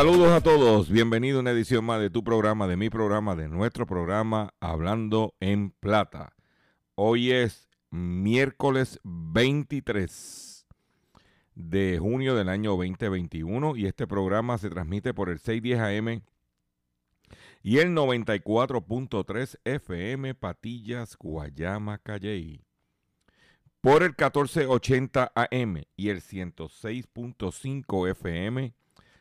Saludos a todos, bienvenido a una edición más de tu programa, de mi programa, de nuestro programa Hablando en Plata. Hoy es miércoles 23 de junio del año 2021 y este programa se transmite por el 610 AM y el 94.3 FM Patillas, Guayama, Calley. Por el 1480 AM y el 106.5 FM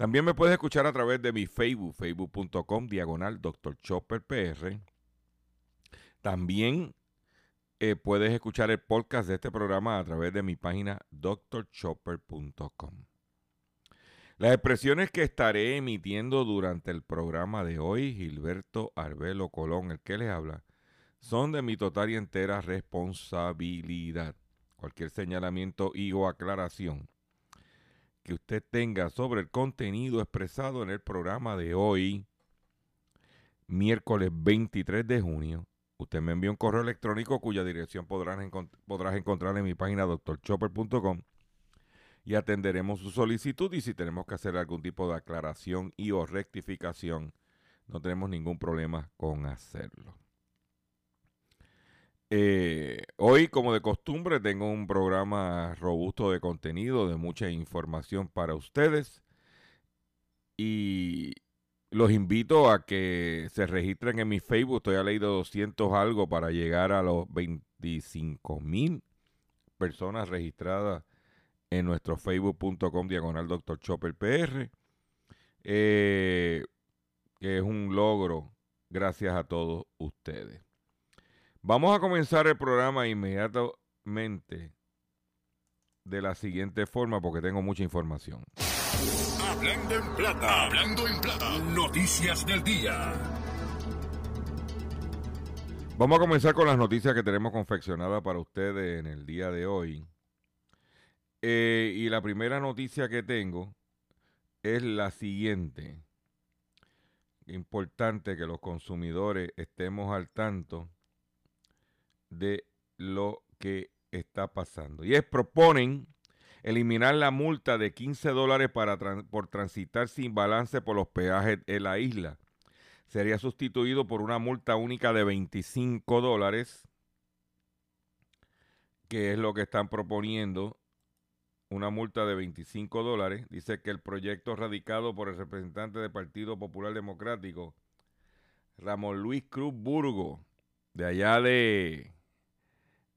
También me puedes escuchar a través de mi Facebook, facebook.com, diagonal Dr. Chopper PR. También eh, puedes escuchar el podcast de este programa a través de mi página drchopper.com. Las expresiones que estaré emitiendo durante el programa de hoy, Gilberto Arbelo Colón, el que les habla, son de mi total y entera responsabilidad. Cualquier señalamiento y o aclaración que usted tenga sobre el contenido expresado en el programa de hoy, miércoles 23 de junio, usted me envía un correo electrónico cuya dirección podrás, encont- podrás encontrar en mi página drchopper.com y atenderemos su solicitud y si tenemos que hacer algún tipo de aclaración y o rectificación, no tenemos ningún problema con hacerlo. Eh, hoy, como de costumbre, tengo un programa robusto de contenido, de mucha información para ustedes. Y los invito a que se registren en mi Facebook. Estoy a ley de 200 algo para llegar a los 25 mil personas registradas en nuestro facebook.com diagonal Dr. Chopper PR. eh, que es un logro gracias a todos ustedes. Vamos a comenzar el programa inmediatamente de la siguiente forma porque tengo mucha información. Hablando en plata, hablando en plata. Noticias del día. Vamos a comenzar con las noticias que tenemos confeccionadas para ustedes en el día de hoy. Eh, y la primera noticia que tengo es la siguiente. Importante que los consumidores estemos al tanto de lo que está pasando. Y es proponen eliminar la multa de 15 dólares para por transitar sin balance por los peajes en la isla. Sería sustituido por una multa única de 25 dólares, que es lo que están proponiendo, una multa de 25 dólares. Dice que el proyecto radicado por el representante del Partido Popular Democrático, Ramón Luis Cruz Burgo, de allá de,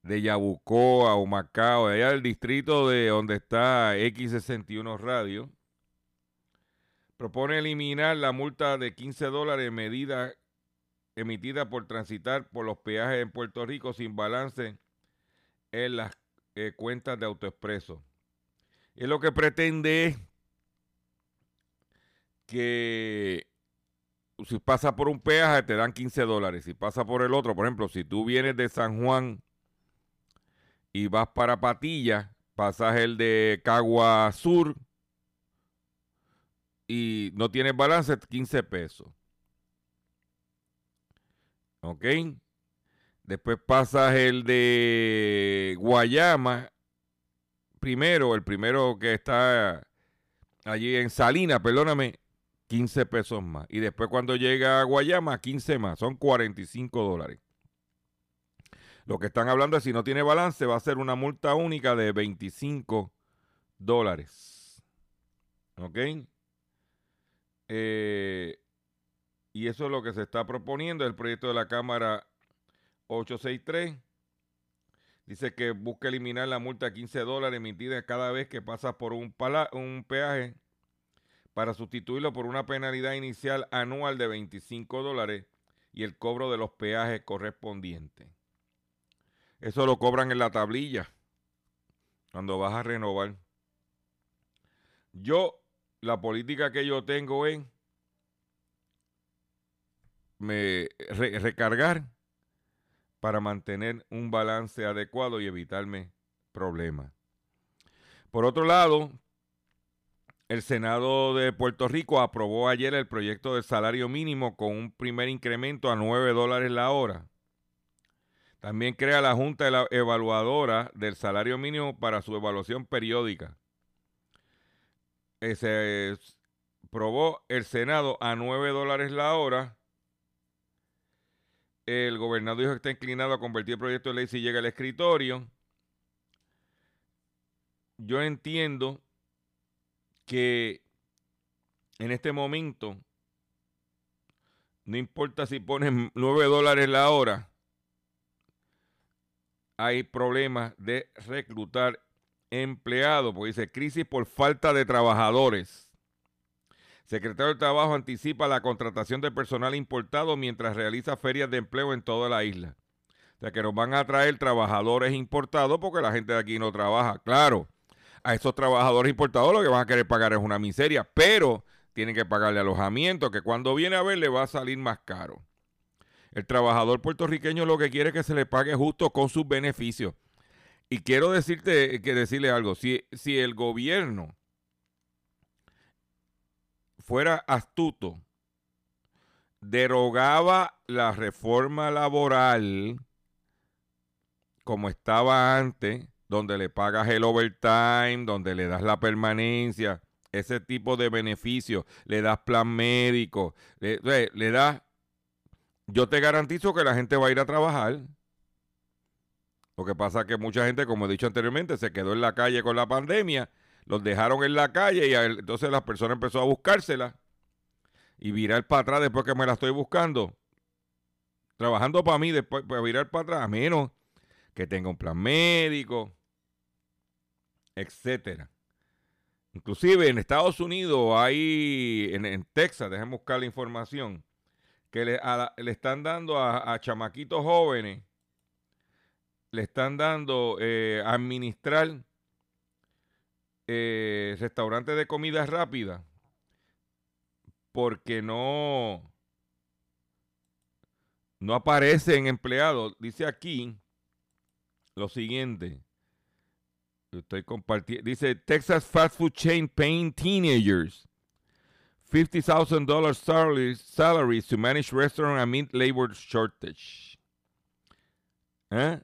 de Yabucoa, Humacao, de allá del distrito de donde está X61 Radio, propone eliminar la multa de 15 dólares medida emitida por transitar por los peajes en Puerto Rico sin balance en las eh, cuentas de AutoExpreso. Y lo que pretende es que si pasa por un peaje te dan 15 dólares. Si pasa por el otro, por ejemplo, si tú vienes de San Juan y vas para Patilla, pasas el de Cagua Sur y no tienes balance, 15 pesos. ¿Ok? Después pasas el de Guayama. Primero, el primero que está allí en Salina, perdóname, 15 pesos más. Y después cuando llega a Guayama, 15 más. Son 45 dólares. Lo que están hablando es si no tiene balance, va a ser una multa única de 25 dólares. ¿Ok? Eh, y eso es lo que se está proponiendo. El proyecto de la Cámara 863 dice que busca eliminar la multa de 15 dólares emitida cada vez que pasa por un, un peaje para sustituirlo por una penalidad inicial anual de 25 dólares y el cobro de los peajes correspondientes. Eso lo cobran en la tablilla cuando vas a renovar. Yo, la política que yo tengo es me, recargar para mantener un balance adecuado y evitarme problemas. Por otro lado, el Senado de Puerto Rico aprobó ayer el proyecto de salario mínimo con un primer incremento a 9 dólares la hora. También crea la Junta Evaluadora del Salario Mínimo para su evaluación periódica. Se aprobó el Senado a 9 dólares la hora el gobernador dijo que está inclinado a convertir el proyecto de ley si llega al escritorio. Yo entiendo que en este momento, no importa si ponen 9 dólares la hora, hay problemas de reclutar empleados, porque dice crisis por falta de trabajadores. Secretario de Trabajo anticipa la contratación de personal importado mientras realiza ferias de empleo en toda la isla. O sea que nos van a traer trabajadores importados porque la gente de aquí no trabaja. Claro, a esos trabajadores importados lo que van a querer pagar es una miseria, pero tienen que pagarle alojamiento que cuando viene a ver le va a salir más caro. El trabajador puertorriqueño lo que quiere es que se le pague justo con sus beneficios. Y quiero decirte que decirle algo, si, si el gobierno fuera astuto, derogaba la reforma laboral como estaba antes, donde le pagas el overtime, donde le das la permanencia, ese tipo de beneficios, le das plan médico, le, le das... Yo te garantizo que la gente va a ir a trabajar. Lo que pasa es que mucha gente, como he dicho anteriormente, se quedó en la calle con la pandemia los dejaron en la calle y entonces la persona empezó a buscársela y virar para atrás después que me la estoy buscando. Trabajando para mí, después para virar para atrás, a menos que tenga un plan médico, etcétera. Inclusive en Estados Unidos hay, en, Texas, déjenme buscar la información, que le, están dando a, chamaquitos jóvenes, le están dando eh, a administrar eh, restaurantes de comida rápida porque no, no aparecen empleados. Dice aquí lo siguiente. Estoy compartiendo. Dice Texas fast food chain paying teenagers $50,000 salaries, to manage restaurant amid labor shortage. ¿Eh?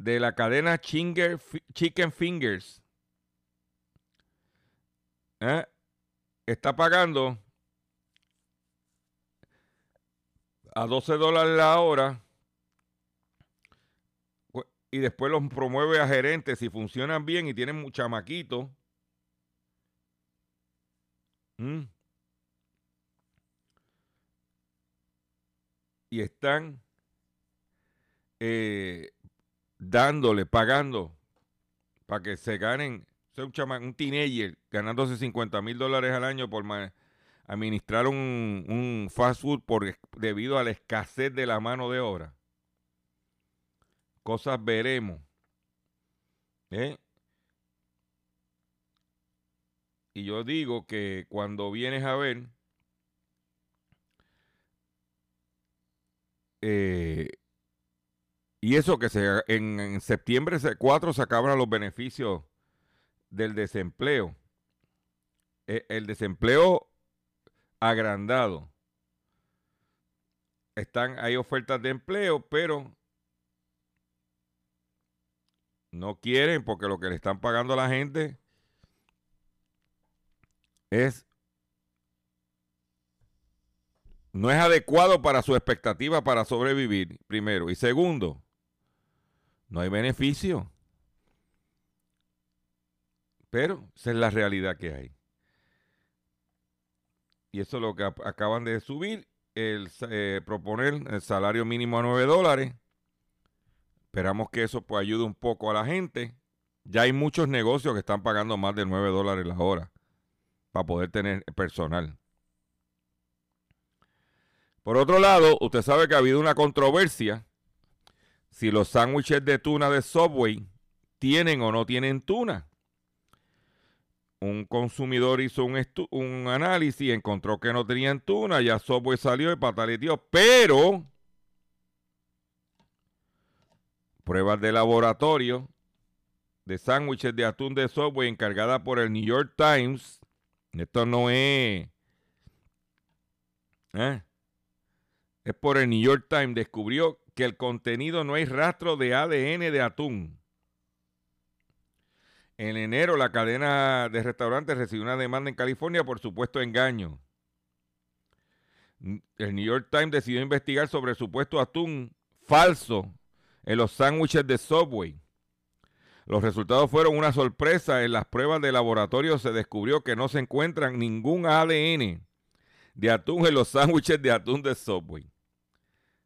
de la cadena Chicken Fingers ¿eh? está pagando a 12 dólares la hora y después los promueve a gerentes si funcionan bien y tienen mucha maquito. Y están eh, dándole, pagando para que se ganen un, chama, un teenager ganándose 50 mil dólares al año por administrar un, un fast food por, debido a la escasez de la mano de obra. Cosas veremos. ¿Eh? Y yo digo que cuando vienes a ver, eh, y eso que se, en, septiembre 4 se acaban los beneficios del desempleo. E, el desempleo agrandado. Están, hay ofertas de empleo, pero no quieren porque lo que le están pagando a la gente es no es adecuado para su expectativa para sobrevivir, primero. Y segundo, no hay beneficio. Pero esa es la realidad que hay. Y eso es lo que acaban de subir, el eh, proponer el salario mínimo a 9 dólares. Esperamos que eso pues, ayude un poco a la gente. Ya hay muchos negocios que están pagando más de 9 dólares la hora para poder tener personal. Por otro lado, usted sabe que ha habido una controversia si los sándwiches de tuna de Subway tienen o no tienen tuna. Un consumidor hizo un, un análisis y encontró que no tenían tuna, ya Subway salió y pataleteó, pero pruebas de laboratorio de sándwiches de atún de Subway encargada por el New York Times esto no es. ¿eh? Es por el New York Times. Descubrió que el contenido no hay rastro de ADN de atún. En enero, la cadena de restaurantes recibió una demanda en California por supuesto engaño. El New York Times decidió investigar sobre el supuesto atún falso en los sándwiches de Subway. Los resultados fueron una sorpresa. En las pruebas de laboratorio se descubrió que no se encuentran ningún ADN de atún en los sándwiches de atún de Subway.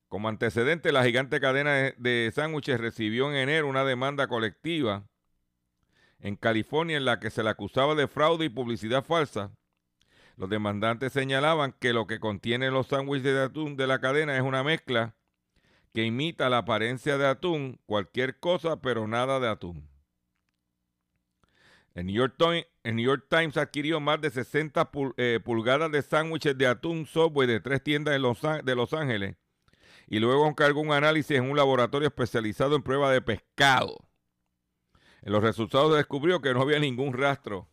Como antecedente, la gigante cadena de sándwiches recibió en enero una demanda colectiva en California en la que se le acusaba de fraude y publicidad falsa. Los demandantes señalaban que lo que contienen los sándwiches de atún de la cadena es una mezcla que imita la apariencia de atún, cualquier cosa, pero nada de atún. El New York, Times, adquirió más de 60 eh, pulgadas de sándwiches de atún Subway de tres tiendas de Los Ángeles y luego encargó un análisis en un laboratorio especializado en prueba de pescado. En los resultados se descubrió que no había ningún rastro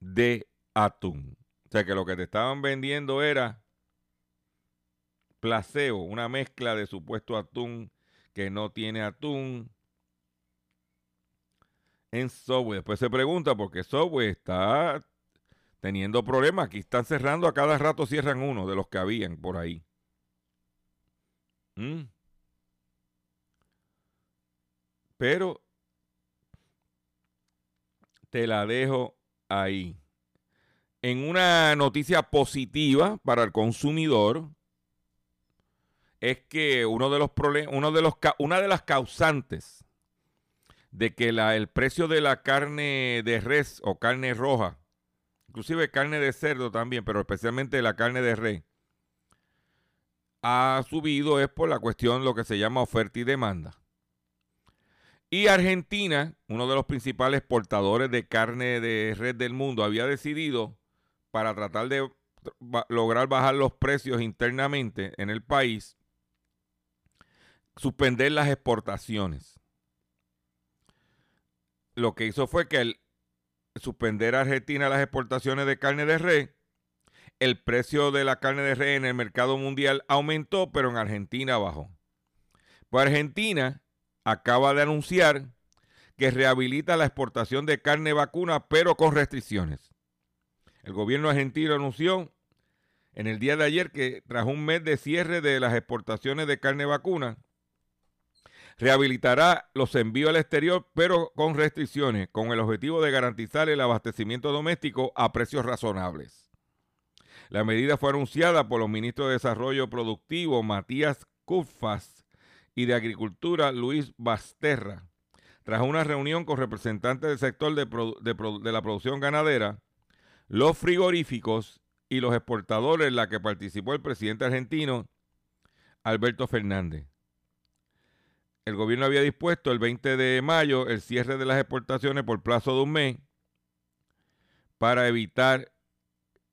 de atún. O sea que lo que te estaban vendiendo era placebo, una mezcla de supuesto atún que no tiene atún en Subway. Después se pregunta por qué Subway está teniendo problemas. Aquí están cerrando, a cada rato cierran uno de los que habían por ahí. Mm. Pero te la dejo ahí. En una noticia positiva para el consumidor es que uno de los problemas, uno de los una de las causantes de que la, el precio de la carne de res o carne roja, inclusive carne de cerdo también, pero especialmente la carne de res, ha subido es por la cuestión lo que se llama oferta y demanda. Y Argentina, uno de los principales exportadores de carne de res del mundo, había decidido para tratar de lograr bajar los precios internamente en el país, suspender las exportaciones lo que hizo fue que al suspender a Argentina las exportaciones de carne de res, el precio de la carne de res en el mercado mundial aumentó, pero en Argentina bajó. Pues Argentina acaba de anunciar que rehabilita la exportación de carne vacuna, pero con restricciones. El gobierno argentino anunció en el día de ayer que tras un mes de cierre de las exportaciones de carne vacuna, rehabilitará los envíos al exterior, pero con restricciones, con el objetivo de garantizar el abastecimiento doméstico a precios razonables. La medida fue anunciada por los ministros de Desarrollo Productivo Matías Cufas y de Agricultura Luis Basterra, tras una reunión con representantes del sector de, de la producción ganadera, los frigoríficos y los exportadores en la que participó el presidente argentino Alberto Fernández. El gobierno había dispuesto el 20 de mayo el cierre de las exportaciones por plazo de un mes para evitar,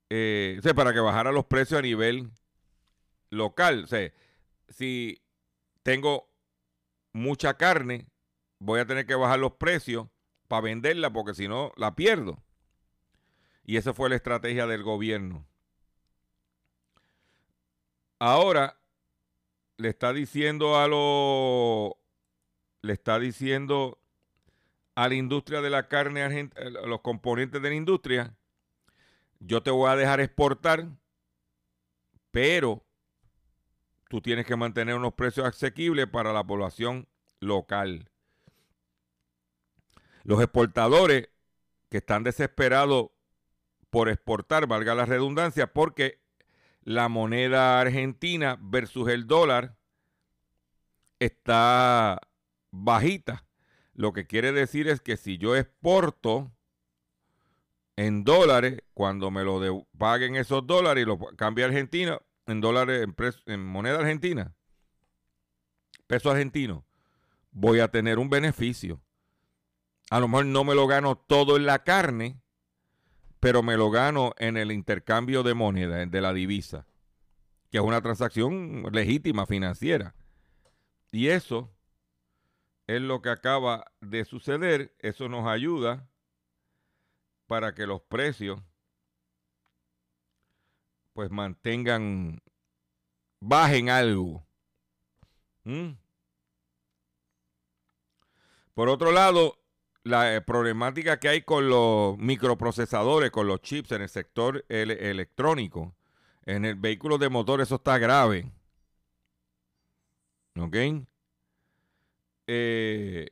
eh, para que bajara los precios a nivel local. O sea, si tengo mucha carne, voy a tener que bajar los precios para venderla porque si no la pierdo. Y esa fue la estrategia del gobierno. Ahora le está diciendo a lo le está diciendo a la industria de la carne a los componentes de la industria, yo te voy a dejar exportar, pero tú tienes que mantener unos precios asequibles para la población local. Los exportadores que están desesperados por exportar, valga la redundancia, porque la moneda argentina versus el dólar está bajita. Lo que quiere decir es que si yo exporto en dólares, cuando me lo paguen esos dólares y lo cambie a Argentina, en dólares, en, en moneda argentina, peso argentino, voy a tener un beneficio. A lo mejor no me lo gano todo en la carne, pero me lo gano en el intercambio de moneda, de la divisa, que es una transacción legítima financiera. Y eso es lo que acaba de suceder. Eso nos ayuda para que los precios pues mantengan, bajen algo. ¿Mm? Por otro lado, la eh, problemática que hay con los microprocesadores, con los chips en el sector electrónico, en el vehículo de motor, eso está grave. ¿Ok? Eh,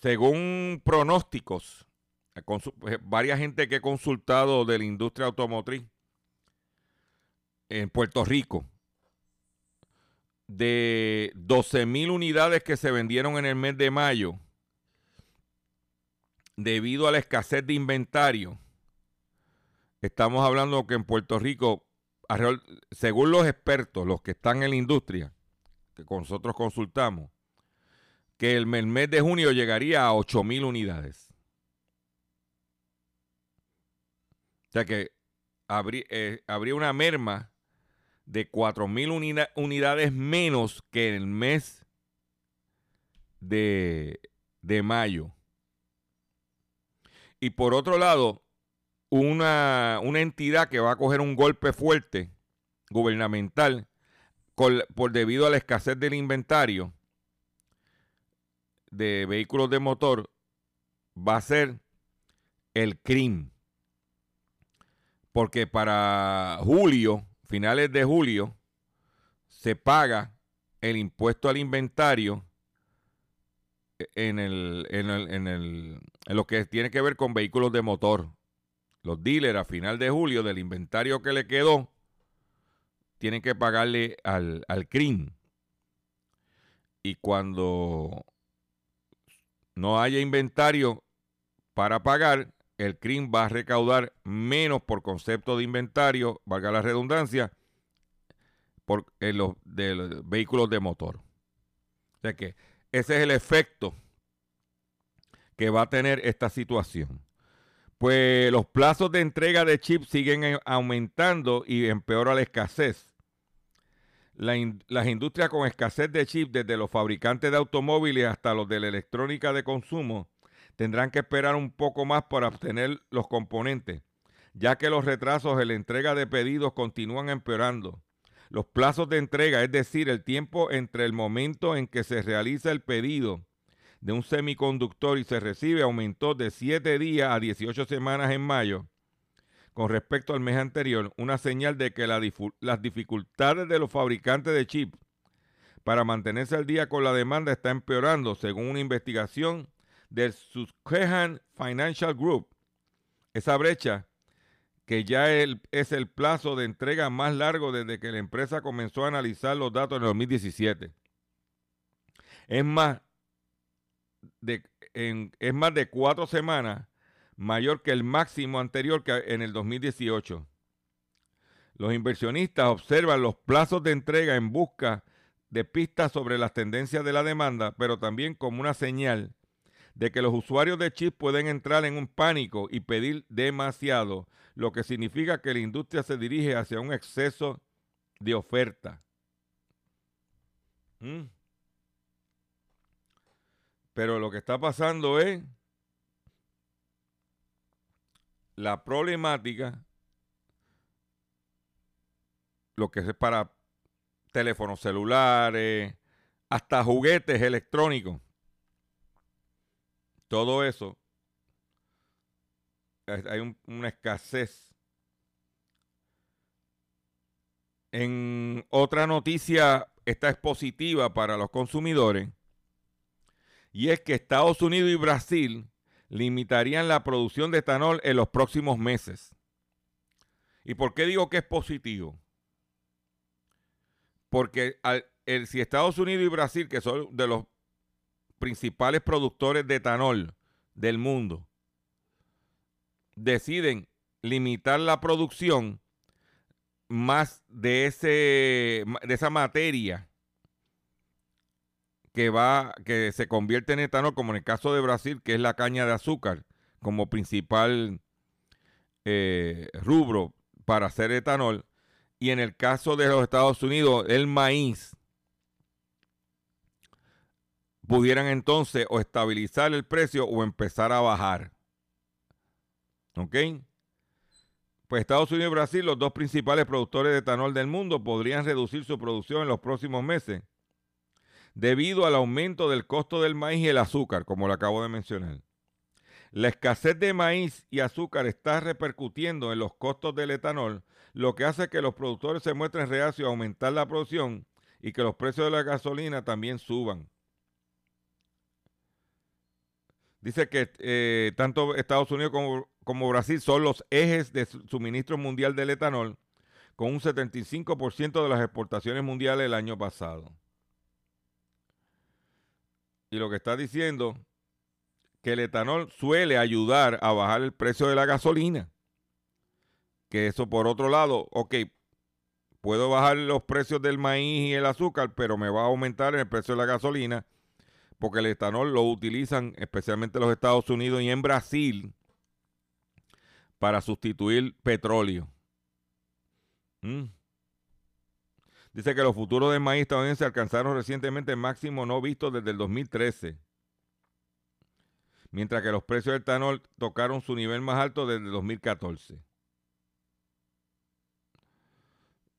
según pronósticos, eh, varias gente que he consultado de la industria automotriz en Puerto Rico, de 12 mil unidades que se vendieron en el mes de mayo, debido a la escasez de inventario, estamos hablando que en Puerto Rico, según los expertos, los que están en la industria, que nosotros consultamos, que el mes de junio llegaría a 8 mil unidades. O sea que eh, habría, una merma de 4 mil unidades menos que en el mes de, de mayo. Y por otro lado, una, una, entidad que va a coger un golpe fuerte gubernamental por debido a la escasez del inventario de vehículos de motor va a ser el CRIM. Porque para julio, finales de julio, se paga el impuesto al inventario en, el, en, el, en, el, en lo que tiene que ver con vehículos de motor. Los dealers a final de julio del inventario que le quedó tienen que pagarle al, al CRIM. Y cuando no haya inventario para pagar, el CRIM va a recaudar menos por concepto de inventario, valga la redundancia, por, los, de los vehículos de motor. O sea que ese es el efecto que va a tener esta situación. Pues los plazos de entrega de chips siguen aumentando y empeora la escasez. las industrias con escasez de chips, desde los fabricantes de automóviles hasta los de la electrónica de consumo, tendrán que esperar un poco más para obtener los componentes, ya que los retrasos en la entrega de pedidos continúan empeorando. Los plazos de entrega, es decir, el tiempo entre el momento en que se realiza el pedido de un semiconductor y se recibe, aumentó de 7 días a 18 semanas en mayo con respecto al mes anterior, una señal de que las dificultades de los fabricantes de chips para mantenerse al día con la demanda está empeorando, según una investigación del Susquehanna Financial Group. Esa brecha que ya es el plazo de entrega más largo desde que la empresa comenzó a analizar los datos en el 2017. Es más, es más de cuatro semanas mayor que el máximo anterior que en el 2018. Los inversionistas observan los plazos de entrega en busca de pistas sobre las tendencias de la demanda, pero también como una señal de que los usuarios de chips pueden entrar en un pánico y pedir demasiado, lo que significa que la industria se dirige hacia un exceso de oferta. ¿Mm? Pero lo que está pasando es la problemática, lo que es para teléfonos celulares, hasta juguetes electrónicos. Todo eso, es- hay un- una escasez. En otra noticia, esta es positiva para los consumidores, y es que Estados Unidos y Brasil limitarían la producción de etanol en los próximos meses. ¿Y por qué digo que es positivo? Porque el- si Estados Unidos y Brasil, que son de los principales productores de etanol del mundo, deciden limitar la producción más de, ese, de esa materia que va, que se convierte en etanol, como en el caso de Brasil, que es la caña de azúcar, como principal eh, rubro para hacer etanol, y en el caso de los Estados Unidos, el maíz, pudieran entonces o estabilizar el precio o empezar a bajar. ¿Ok? Pues Estados Unidos y Brasil, los dos principales productores de etanol del mundo, podrían reducir su producción en los próximos meses debido al aumento del costo del maíz y el azúcar, como lo acabo de mencionar. La escasez de maíz y azúcar está repercutiendo en los costos del etanol, lo que hace que los productores se muestren reacios a aumentar la producción y que los precios de la gasolina también suban. Dice que eh, tanto Estados Unidos como, como Brasil son los ejes de su- suministro mundial del etanol, con un 75% de las exportaciones mundiales el año pasado. Y lo que está diciendo que el etanol suele ayudar a bajar el precio de la gasolina. Que eso por otro lado, ok, puedo bajar los precios del maíz y el azúcar, pero me va a aumentar el precio de la gasolina porque el etanol lo utilizan especialmente en los Estados Unidos y en Brasil para sustituir petróleo. Mm. Dice que los futuros de maíz estadounidenses alcanzaron recientemente el máximo no visto desde el 2013, mientras que los precios del etanol tocaron su nivel más alto desde el 2014.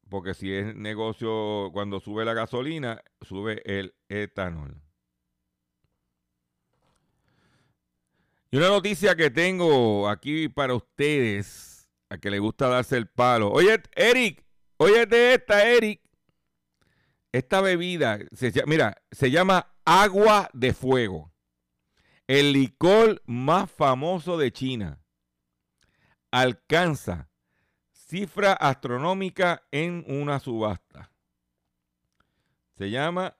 Porque si es negocio, cuando sube la gasolina, sube el etanol. Y una noticia que tengo aquí para ustedes, a que le gusta darse el palo. Oye, Eric, oye de esta, Eric. Esta bebida, se, mira, se llama agua de fuego. El licor más famoso de China. Alcanza cifra astronómica en una subasta. Se llama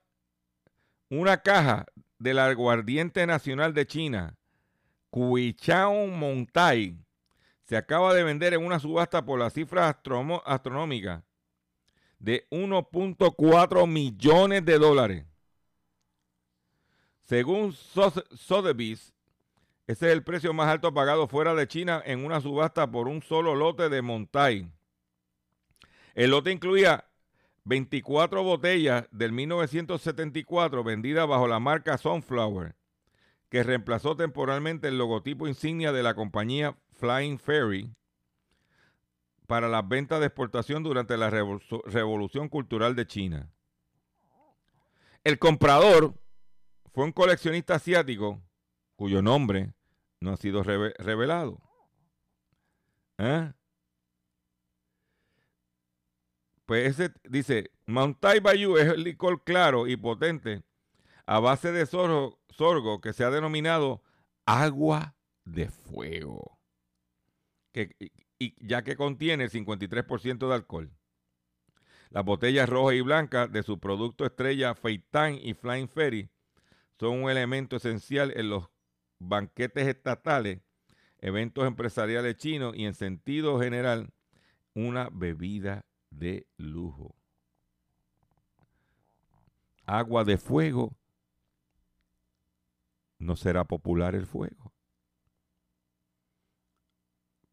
una caja del aguardiente nacional de China, Cuichao Montai, se acaba de vender en una subasta por la cifra astronómica de 1.4 millones de dólares. Según Sotheby's, ese es el precio más alto pagado fuera de China en una subasta por un solo lote de Montai. El lote incluía 24 botellas del 1974 vendidas bajo la marca Sunflower, que reemplazó temporalmente el logotipo insignia de la compañía Flying Ferry para las ventas de exportación durante la Revolu- Revolución Cultural de China. El comprador fue un coleccionista asiático cuyo nombre no ha sido reve- revelado. ¿Eh? Pues ese dice, Montai Bayou es el licor claro y potente a base de sorgo, sorgo que se ha denominado agua de fuego, que, y, ya que contiene el 53% de alcohol. Las botellas rojas y blancas de su producto estrella Feitan y Flying Ferry son un elemento esencial en los banquetes estatales, eventos empresariales chinos y en sentido general una bebida de lujo. Agua de fuego, no será popular el fuego.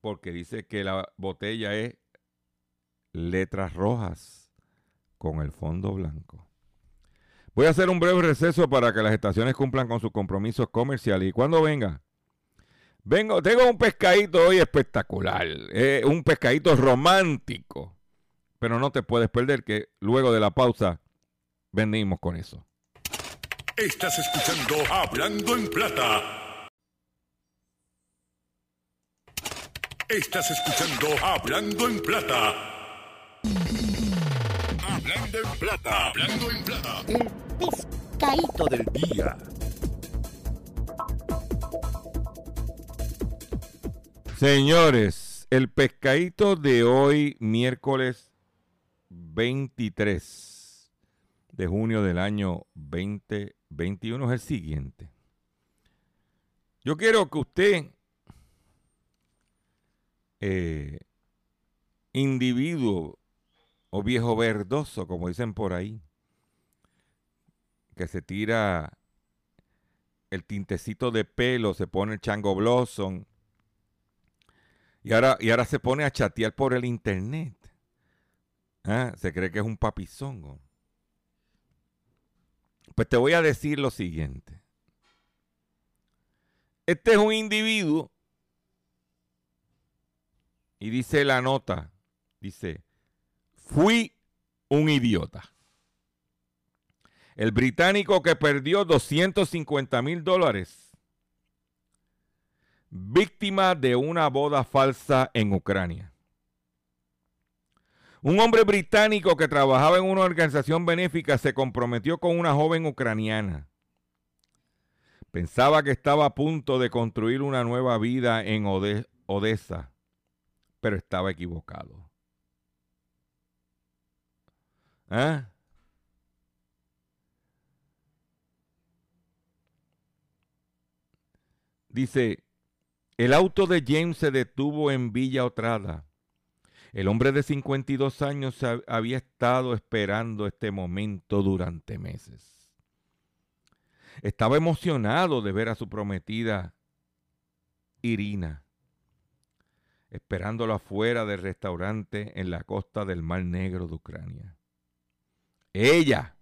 Porque dice que la botella es letras rojas con el fondo blanco. Voy a hacer un breve receso para que las estaciones cumplan con sus compromisos comerciales. Y cuando venga, vengo, tengo un pescadito hoy espectacular, eh, un pescadito romántico. Pero no te puedes perder que luego de la pausa venimos con eso. Estás escuchando Hablando en Plata. Estás escuchando Hablando en Plata. Hablando en Plata. Hablando en Plata. El pescadito del día. Señores, el pescadito de hoy, miércoles 23 de junio del año 2021, es el siguiente. Yo quiero que usted, eh, individuo o viejo verdoso, como dicen por ahí, que se tira el tintecito de pelo, se pone el chango blossom y ahora, y ahora se pone a chatear por el internet. Ah, Se cree que es un papizongo. Pues te voy a decir lo siguiente. Este es un individuo y dice la nota, dice, fui un idiota. El británico que perdió 250 mil dólares, víctima de una boda falsa en Ucrania. Un hombre británico que trabajaba en una organización benéfica se comprometió con una joven ucraniana. Pensaba que estaba a punto de construir una nueva vida en Ode- Odessa, pero estaba equivocado. ¿Ah? Dice, el auto de James se detuvo en Villa Otrada. El hombre de 52 años hab- había estado esperando este momento durante meses. Estaba emocionado de ver a su prometida Irina, esperándolo afuera del restaurante en la costa del Mar Negro de Ucrania. Ella,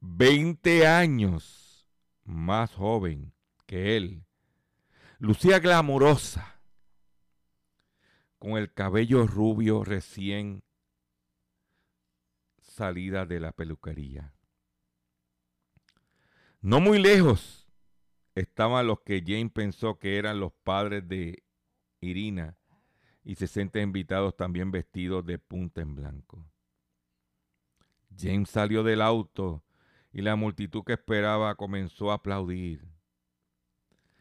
20 años más joven que él, lucía glamurosa, con el cabello rubio recién salida de la peluquería. No muy lejos estaban los que Jane pensó que eran los padres de Irina y 60 invitados también vestidos de punta en blanco. James salió del auto y la multitud que esperaba comenzó a aplaudir.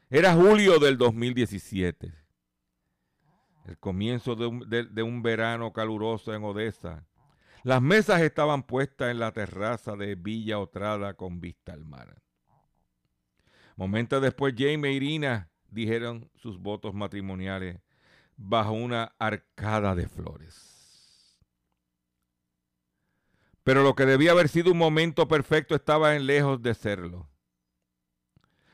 Era julio del 2017, el comienzo de un, verano caluroso en Odessa. Las mesas estaban puestas en la terraza de Villa Otrada con vista al mar. Momentos después, James e Irina dijeron sus votos matrimoniales bajo una arcada de flores. Pero lo que debía haber sido un momento perfecto estaba en lejos de serlo.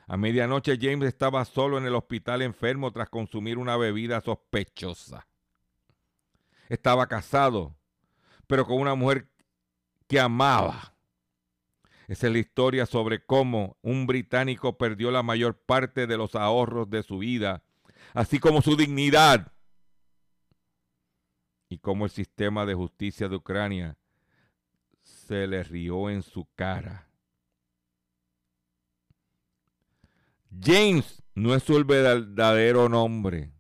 A medianoche James estaba solo en el hospital enfermo tras consumir una bebida sospechosa. Estaba casado, pero con una mujer que amaba. Esa es la historia sobre cómo un británico perdió la mayor parte de los ahorros de su vida, así como su dignidad, y cómo el sistema de justicia de Ucrania se le rió en su cara. James no es su verdadero nombre.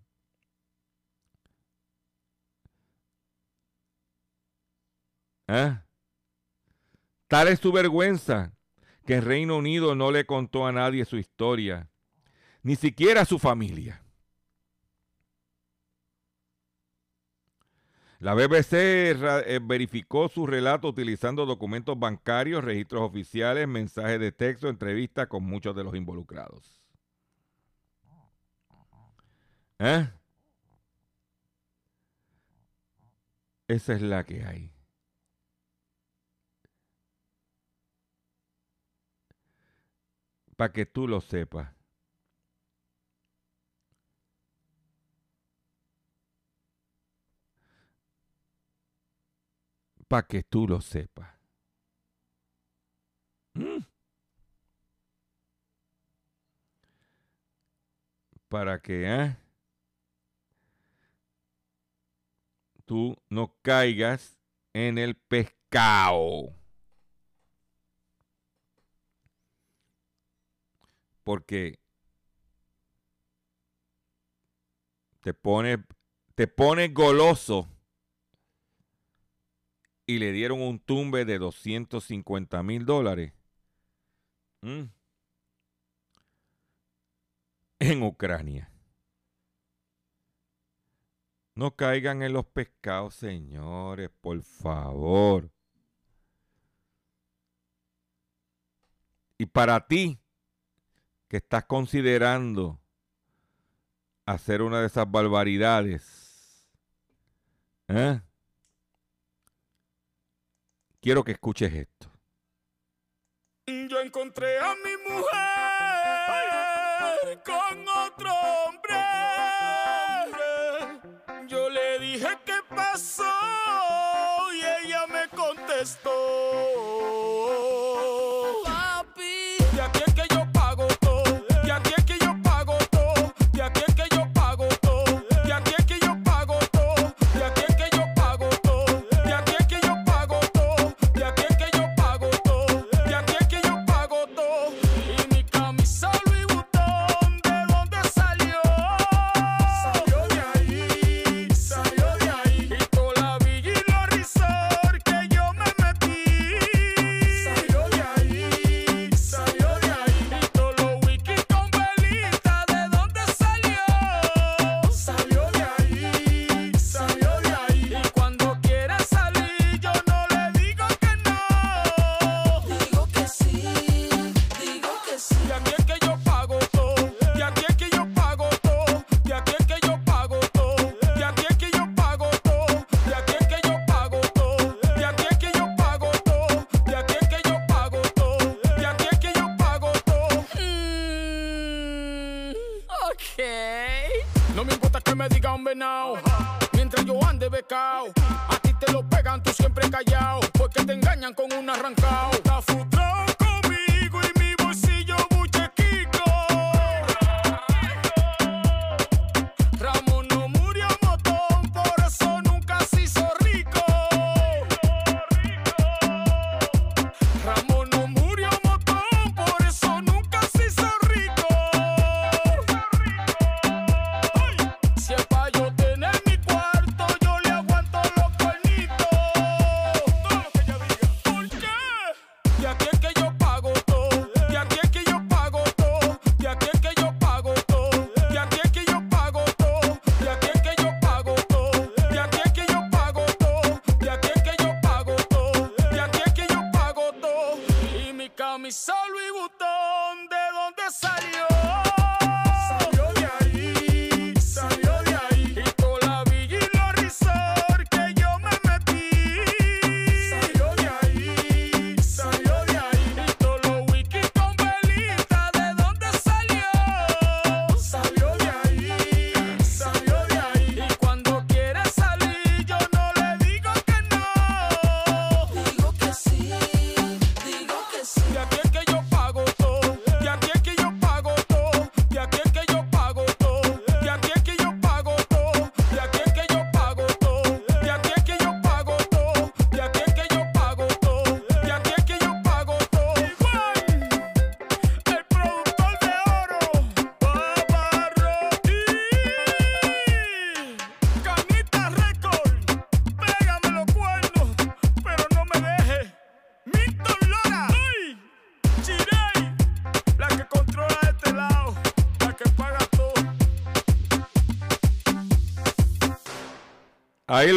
¿Ah? Tal es su vergüenza que el Reino Unido no le contó a nadie su historia, ni siquiera a su familia. La BBC eh, verificó su relato utilizando documentos bancarios, registros oficiales, mensajes de texto, entrevistas con muchos de los involucrados. ¿Eh? Esa es la que hay. para que tú lo sepas. Para que tú lo sepas. Mm. Para que ¿eh? tú no caigas en el pescado. porque te pone, te pone goloso y le dieron un tumbe de 250 mil dólares mm, en Ucrania. No caigan en los pescados, señores, por favor. Y para ti, que estás considerando hacer una de esas barbaridades, ¿eh? quiero que escuches esto. Yo encontré a mi mujer con otro hombre. Yo le dije qué pasó y ella me contestó.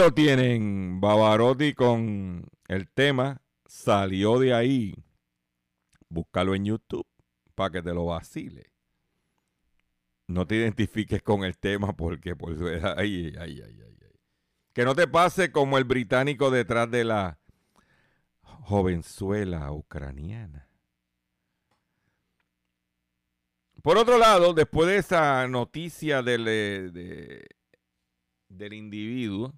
Lo tienen, Bavarotti con el tema Salió de ahí. Búscalo en YouTube para que te lo vacile. No te identifiques con el tema porque por ay, ay, ay, ay. Que no te pase como el británico detrás de la jovenzuela ucraniana. Por otro lado, después de esa noticia del, eh, de- del individuo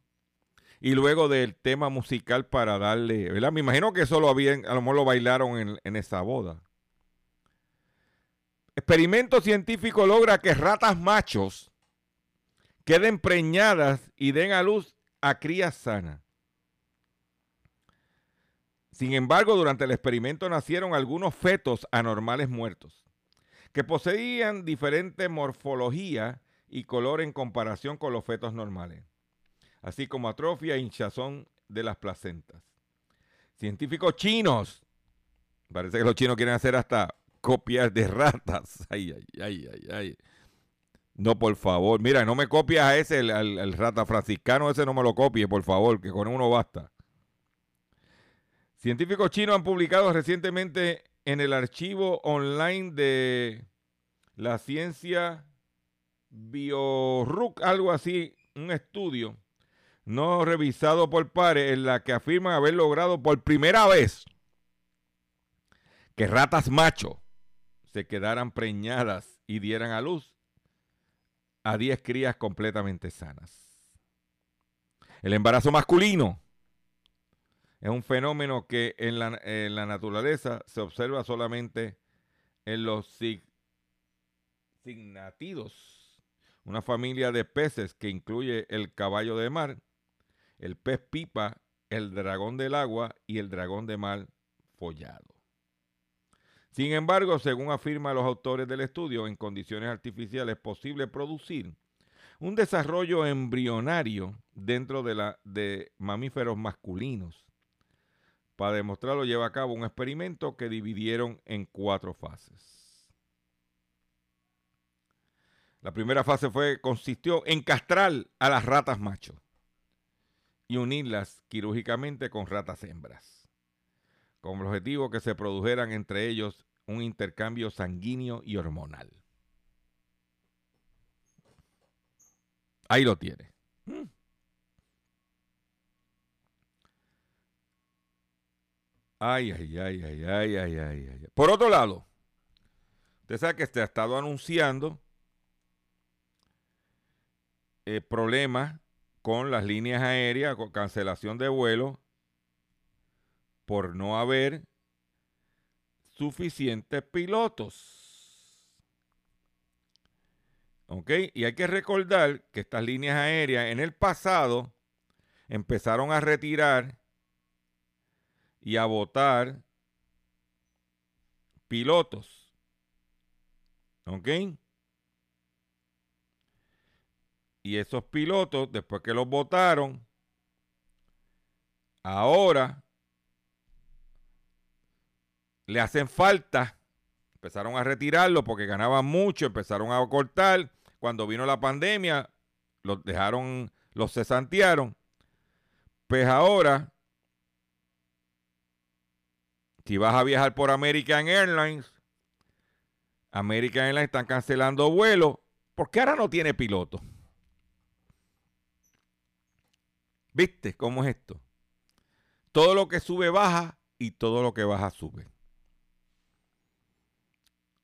y luego del tema musical para darle, ¿verdad? Me imagino que eso lo habían, a lo mejor lo bailaron en, en esa boda. Experimento científico logra que ratas machos queden preñadas y den a luz a crías sanas. Sin embargo, durante el experimento nacieron algunos fetos anormales muertos que poseían diferente morfología y color en comparación con los fetos normales, así como atrofia e hinchazón de las placentas. Científicos chinos, parece que los chinos quieren hacer hasta copias de ratas. Ay, ay, ay, ay, ay. No, por favor. Mira, no me copias a ese, el, al rata franciscano, ese no me lo copie, por favor, que con uno basta. Científicos chinos han publicado recientemente en el archivo online de la ciencia BioRUC, algo así, un estudio no revisado por pares en la que afirman haber logrado por primera vez que ratas macho se quedaran preñadas y dieran a luz a 10 crías completamente sanas. El embarazo masculino es un fenómeno que en la, en la naturaleza se observa solamente en los sig- signátidos, una familia de peces que incluye el caballo de mar, el pez pipa, el dragón del agua y el dragón de mar follado. Sin embargo, según afirman los autores del estudio, en condiciones artificiales es posible producir un desarrollo embrionario dentro de, de mamíferos masculinos. Para demostrarlo lleva a cabo un experimento que dividieron en cuatro fases. La primera fase fue, consistió en castrar a las ratas machos y unirlas quirúrgicamente con ratas hembras, con el objetivo que se produjeran entre ellos un intercambio sanguíneo y hormonal. Ahí lo tiene. Mm. Ay, ay, ay, ay, ay, ay, ay, ay. Por otro lado, usted sabe que se ha estado anunciando eh, problemas con las líneas aéreas, con cancelación de vuelos, por no haber suficientes pilotos. ¿Ok? Y hay que recordar que estas líneas aéreas en el pasado empezaron a retirar y a votar pilotos. ¿Ok? Y esos pilotos, después que los votaron, ahora le hacen falta. Empezaron a retirarlo porque ganaban mucho, empezaron a cortar. Cuando vino la pandemia, los dejaron, los cesantearon. Pues ahora, si vas a viajar por American Airlines, American Airlines están cancelando vuelos porque ahora no tiene piloto. ¿Viste cómo es esto? Todo lo que sube baja y todo lo que baja sube.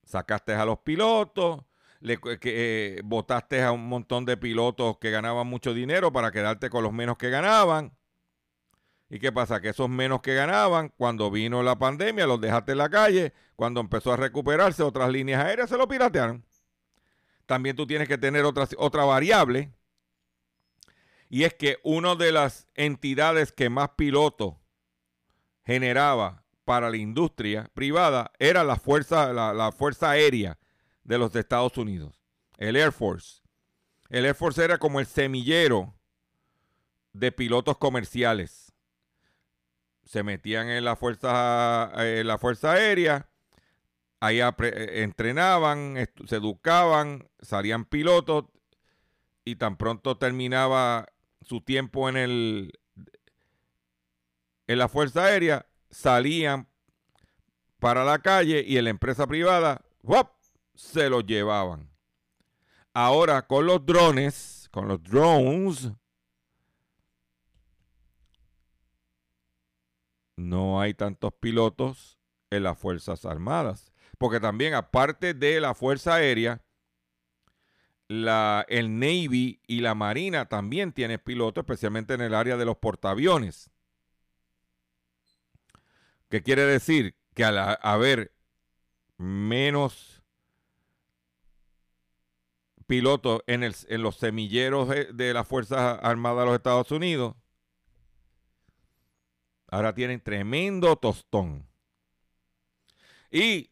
Sacaste a los pilotos, le, que, eh, votaste a un montón de pilotos que ganaban mucho dinero para quedarte con los menos que ganaban. ¿Y qué pasa? Que esos menos que ganaban, cuando vino la pandemia, los dejaste en la calle. Cuando empezó a recuperarse, otras líneas aéreas se lo piratearon. También tú tienes que tener otra, otra variable. Y es que una de las entidades que más pilotos generaba para la industria privada era la fuerza, la, fuerza aérea de los Estados Unidos, el Air Force. El Air Force era como el semillero de pilotos comerciales. Se metían en la fuerza, en la fuerza aérea, ahí eh, entrenaban, se educaban, salían pilotos y tan pronto terminaba su tiempo en el en la Fuerza Aérea, salían para la calle y en la empresa privada se los llevaban. Ahora con los drones, con los drones, no hay tantos pilotos en las Fuerzas Armadas. Porque también, aparte de la Fuerza Aérea, la, el Navy y la Marina también tienen pilotos, especialmente en el área de los portaaviones. ¿Qué quiere decir? Que al haber menos pilotos en, en los semilleros de las Fuerzas Armadas de los Estados Unidos, ahora tienen tremendo tostón. Y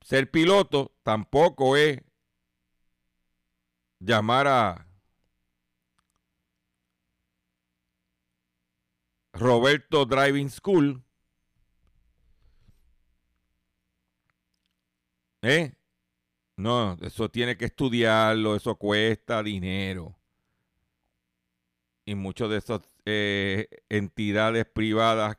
ser piloto tampoco es llamar a Roberto Driving School. ¿Eh? No, eso tiene que estudiarlo, eso cuesta dinero. Y muchas de esas eh, entidades privadas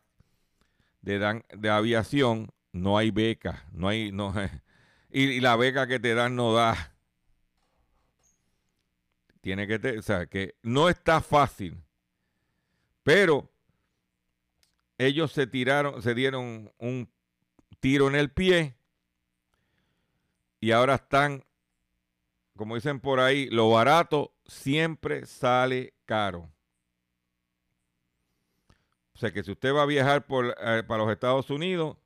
de, dan, de aviación no hay beca, no hay, no, y, y la beca que te dan no da. Tiene que, te, o sea, que no está fácil. Pero ellos se tiraron, se dieron un tiro en el pie y ahora están, como dicen por ahí, lo barato siempre sale caro. O sea que si usted va a viajar por, eh, para los Estados Unidos,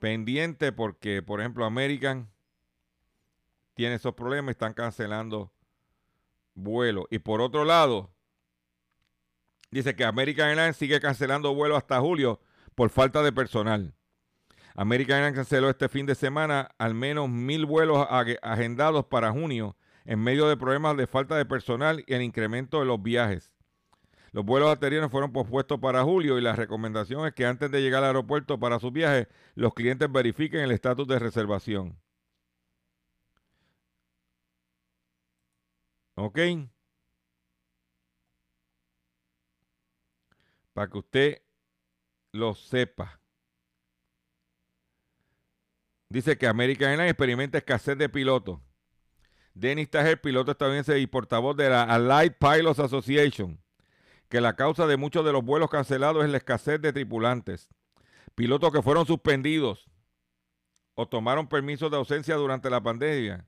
pendiente porque, por ejemplo, American tiene esos problemas, están cancelando vuelos. Y por otro lado, dice que American Airlines sigue cancelando vuelos hasta julio por falta de personal. American Airlines canceló este fin de semana al menos mil vuelos agendados para junio en medio de problemas de falta de personal y el incremento de los viajes. Los vuelos anteriores fueron pospuestos para julio y la recomendación es que antes de llegar al aeropuerto para sus viajes, los clientes verifiquen el estatus de reservación. ¿Ok? Para que usted lo sepa. Dice que American Airlines experimenta escasez de pilotos. Dennis Tajer, piloto estadounidense y portavoz de la Allied Pilots Association, que la causa de muchos de los vuelos cancelados es la escasez de tripulantes. Pilotos que fueron suspendidos o tomaron permisos de ausencia durante la pandemia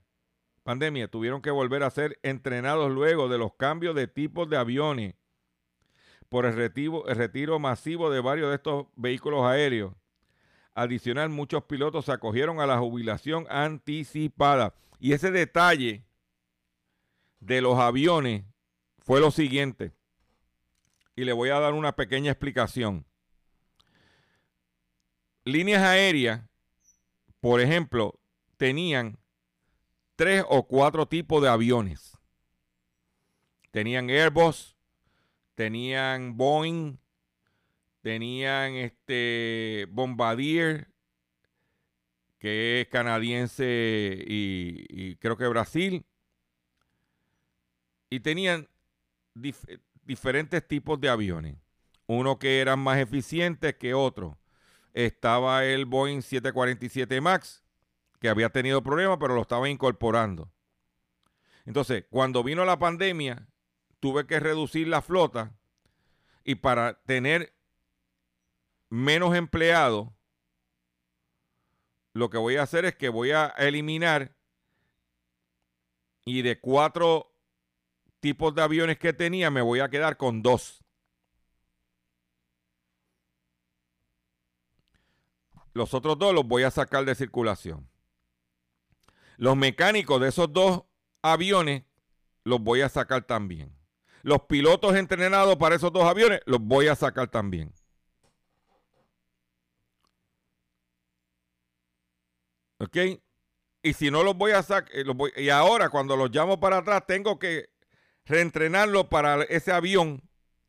pandemia tuvieron que volver a ser entrenados luego de los cambios de tipos de aviones por el retiro, el retiro masivo de varios de estos vehículos aéreos. Adicional, muchos pilotos se acogieron a la jubilación anticipada. Y ese detalle de los aviones fue lo siguiente. Y le voy a dar una pequeña explicación. Líneas aéreas, por ejemplo, tenían tres o cuatro tipos de aviones. Tenían Airbus, tenían Boeing, tenían este Bombardier, que es canadiense y, creo que Brasil. Y tenían diferentes tipos de aviones. Uno que eran más eficientes que otro. Estaba el Boeing 747 MAX, que había tenido problemas, pero lo estaba incorporando. Entonces, cuando vino la pandemia, tuve que reducir la flota y para tener menos empleados, lo que voy a hacer es que voy a eliminar y de cuatro tipos de aviones que tenía, me voy a quedar con dos. Los otros dos los voy a sacar de circulación. Los mecánicos de esos dos aviones los voy a sacar también. Los pilotos entrenados para esos dos aviones los voy a sacar también. ¿Ok? Y si no los voy a sacar, eh, y ahora cuando los llamo para atrás, tengo que reentrenarlos para ese avión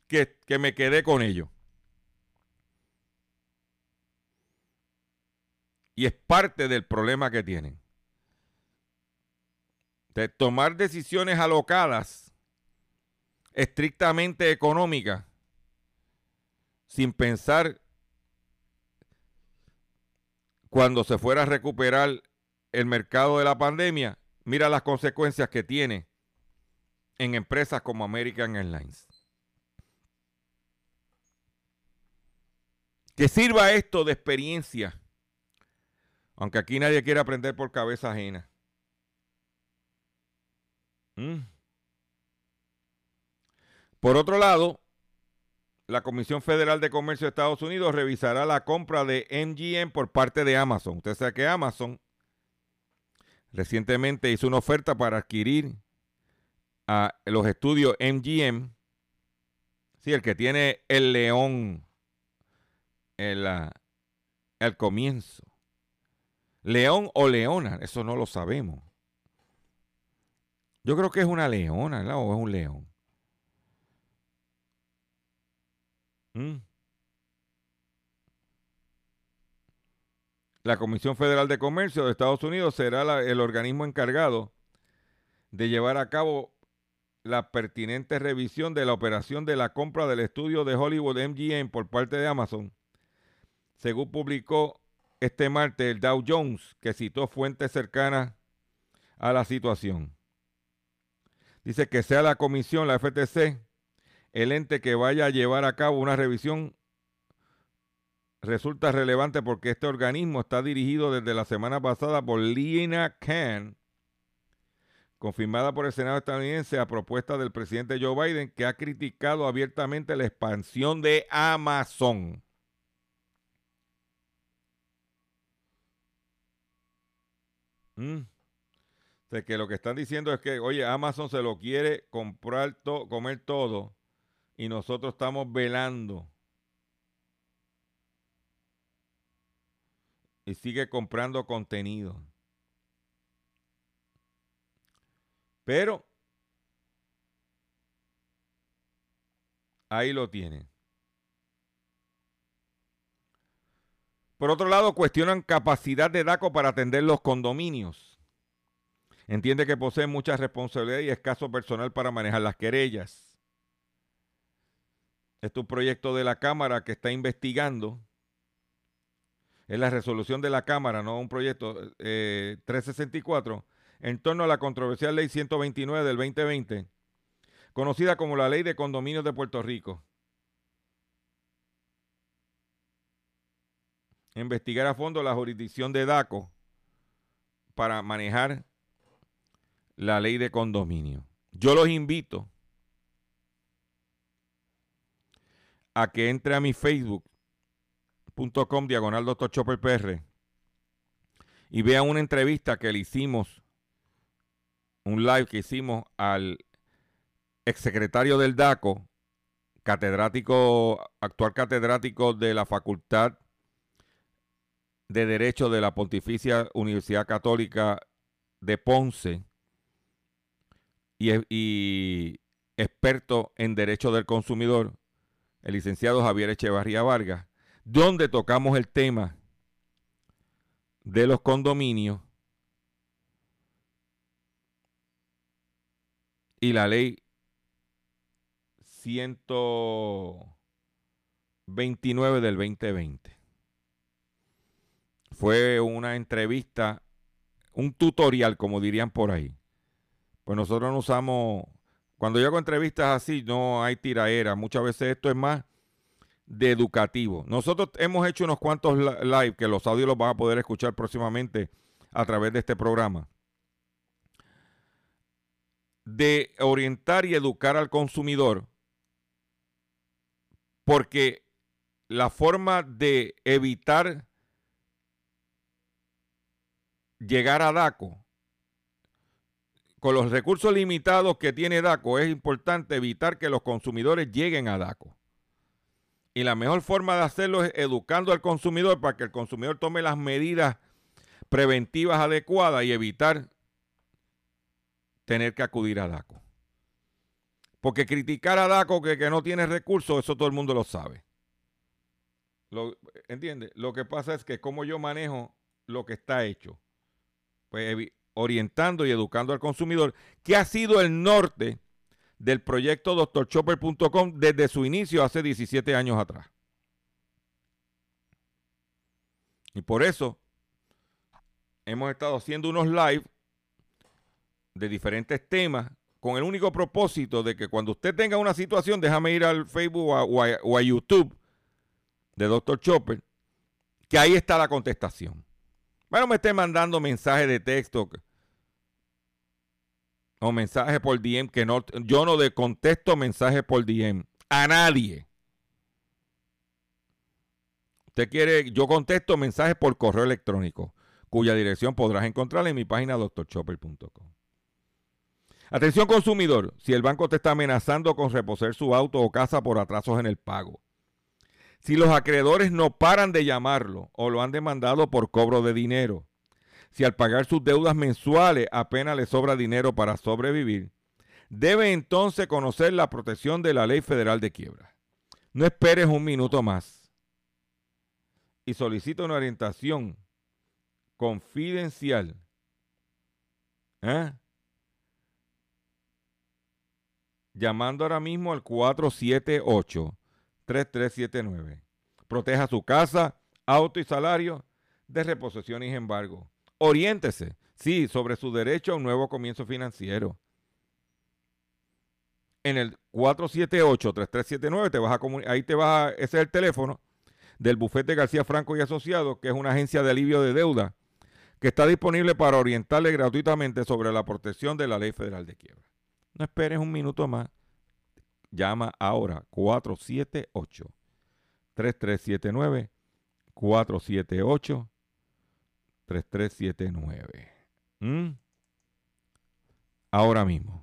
que, que me quedé con ellos. Y es parte del problema que tienen de tomar decisiones alocadas estrictamente económica, sin pensar cuando se fuera a recuperar el mercado de la pandemia, mira las consecuencias que tiene en empresas como American Airlines. Que sirva esto de experiencia, aunque aquí nadie quiere aprender por cabeza ajena. ¿Mm? Por otro lado, la Comisión Federal de Comercio de Estados Unidos revisará la compra de MGM por parte de Amazon. Usted sabe que Amazon recientemente hizo una oferta para adquirir a los estudios MGM. Sí, el que tiene el león en el comienzo. León o leona, eso no lo sabemos. Yo creo que es una leona, ¿no? O es un león. Mm. La Comisión Federal de Comercio de Estados Unidos será el organismo encargado de llevar a cabo la pertinente revisión de la operación de la compra del estudio de Hollywood MGM por parte de Amazon, según publicó este martes el Dow Jones, que citó fuentes cercanas a la situación. Dice que sea la comisión, la FTC, el ente que vaya a llevar a cabo una revisión resulta relevante porque este organismo está dirigido desde la semana pasada por Lina Khan, confirmada por el Senado estadounidense a propuesta del presidente Joe Biden, que ha criticado abiertamente la expansión de Amazon. Mm. De que lo que están diciendo es que, oye, Amazon se lo quiere comprar, comer todo y nosotros estamos velando. Y sigue comprando contenido. Pero ahí lo tienen. Por otro lado, cuestionan capacidad de DACO para atender los condominios. Entiende que posee mucha responsabilidad y escaso personal para manejar las querellas. Este es un proyecto de la Cámara que está investigando. Es la resolución de la Cámara, no un proyecto 364, eh, en torno a la controversial Ley 129 del 2020, conocida como la Ley de Condominios de Puerto Rico. Investigar a fondo la jurisdicción de DACO para manejar la ley de condominio. Yo los invito a que entre a mi facebook.com diagonal doctor Chopper PR y vea una entrevista que le hicimos, un live que hicimos al exsecretario del DACO, catedrático, actual catedrático de la Facultad de Derecho de la Pontificia Universidad Católica de Ponce y, experto en Derecho del Consumidor, el licenciado Javier Echevarría Vargas, donde tocamos el tema de los condominios y la ley 129 del 2020. Fue una entrevista, un tutorial, como dirían por ahí. Pues nosotros no usamos cuando yo hago entrevistas así, no hay tiraera. Muchas veces esto es más de educativo. Nosotros hemos hecho unos cuantos live que los audios los van a poder escuchar próximamente a través de este programa. De orientar y educar al consumidor. Porque la forma de evitar llegar a DACO con los recursos limitados que tiene DACO, es importante evitar que los consumidores lleguen a DACO. Y la mejor forma de hacerlo es educando al consumidor para que el consumidor tome las medidas preventivas adecuadas y evitar tener que acudir a DACO. Porque criticar a DACO que, no tiene recursos, eso todo el mundo lo sabe. Lo, ¿Entiende? Lo que pasa es que como yo manejo lo que está hecho, pues orientando y educando al consumidor, que ha sido el norte del proyecto drchopper.com desde su inicio hace 17 años atrás. Y por eso hemos estado haciendo unos live de diferentes temas con el único propósito de que cuando usted tenga una situación, déjame ir al Facebook o a, YouTube de Dr. Chopper, que ahí está la contestación. Bueno, me esté mandando mensajes de texto o mensajes por DM, que no, yo no de contesto mensajes por DM a nadie. Usted quiere, yo contesto mensajes por correo electrónico, cuya dirección podrás encontrar en mi página doctorchopper.com. Atención consumidor, si el banco te está amenazando con reposer su auto o casa por atrasos en el pago. Si los acreedores no paran de llamarlo o lo han demandado por cobro de dinero. Si al pagar sus deudas mensuales apenas le sobra dinero para sobrevivir, debe entonces conocer la protección de la ley federal de quiebra. No esperes un minuto más y solicito una orientación confidencial. ¿eh? Llamando ahora mismo al 478-3379. Proteja su casa, auto y salario de reposición y embargo. Oriéntese, sí, sobre su derecho a un nuevo comienzo financiero. En el 478-3379 te vas ahí te vas a, ese es el teléfono del bufete García Franco y Asociados, que es una agencia de alivio de deuda que está disponible para orientarle gratuitamente sobre la protección de la ley federal de quiebra. No esperes un minuto más. Llama ahora 478 3379 478 3379. Ahora mismo.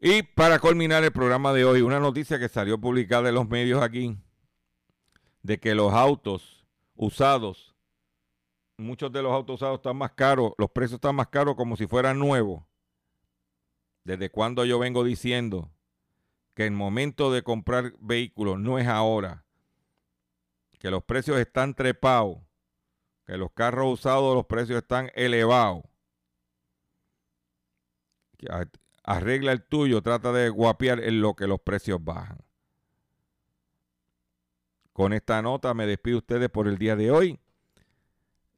Y para culminar el programa de hoy, una noticia que salió publicada en los medios aquí, de que los autos usados, muchos de los autos usados están más caros, los precios están más caros como si fueran nuevos. Desde cuando yo vengo diciendo que el momento de comprar vehículos no es ahora, que los precios están trepados, que los carros usados los precios están elevados arregla el tuyo, trata de guapiar en lo que los precios bajan. Con esta nota me despido ustedes por el día de hoy.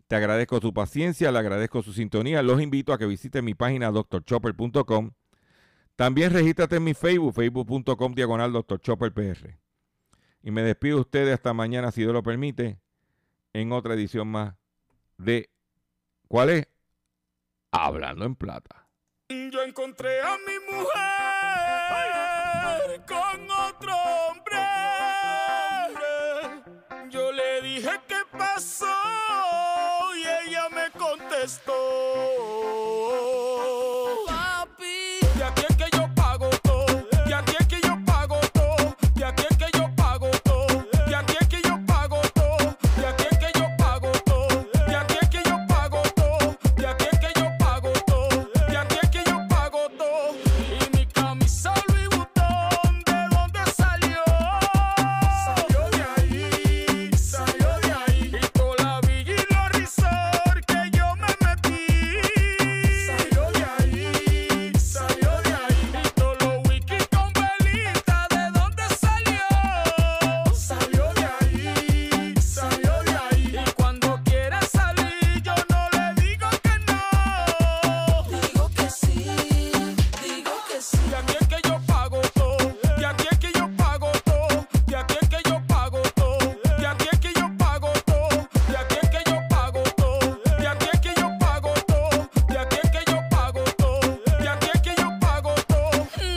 Te agradezco su paciencia, le agradezco su sintonía. Los invito a que visiten mi página drchopper.com. También regístrate en mi Facebook, facebook.com diagonal drchopperpr. Y me despido de ustedes hasta mañana, si Dios lo permite, en otra edición más de ¿Cuál es? Hablando en plata. Yo encontré a mi mujer con otro hombre. Yo le dije qué pasó y ella me contestó.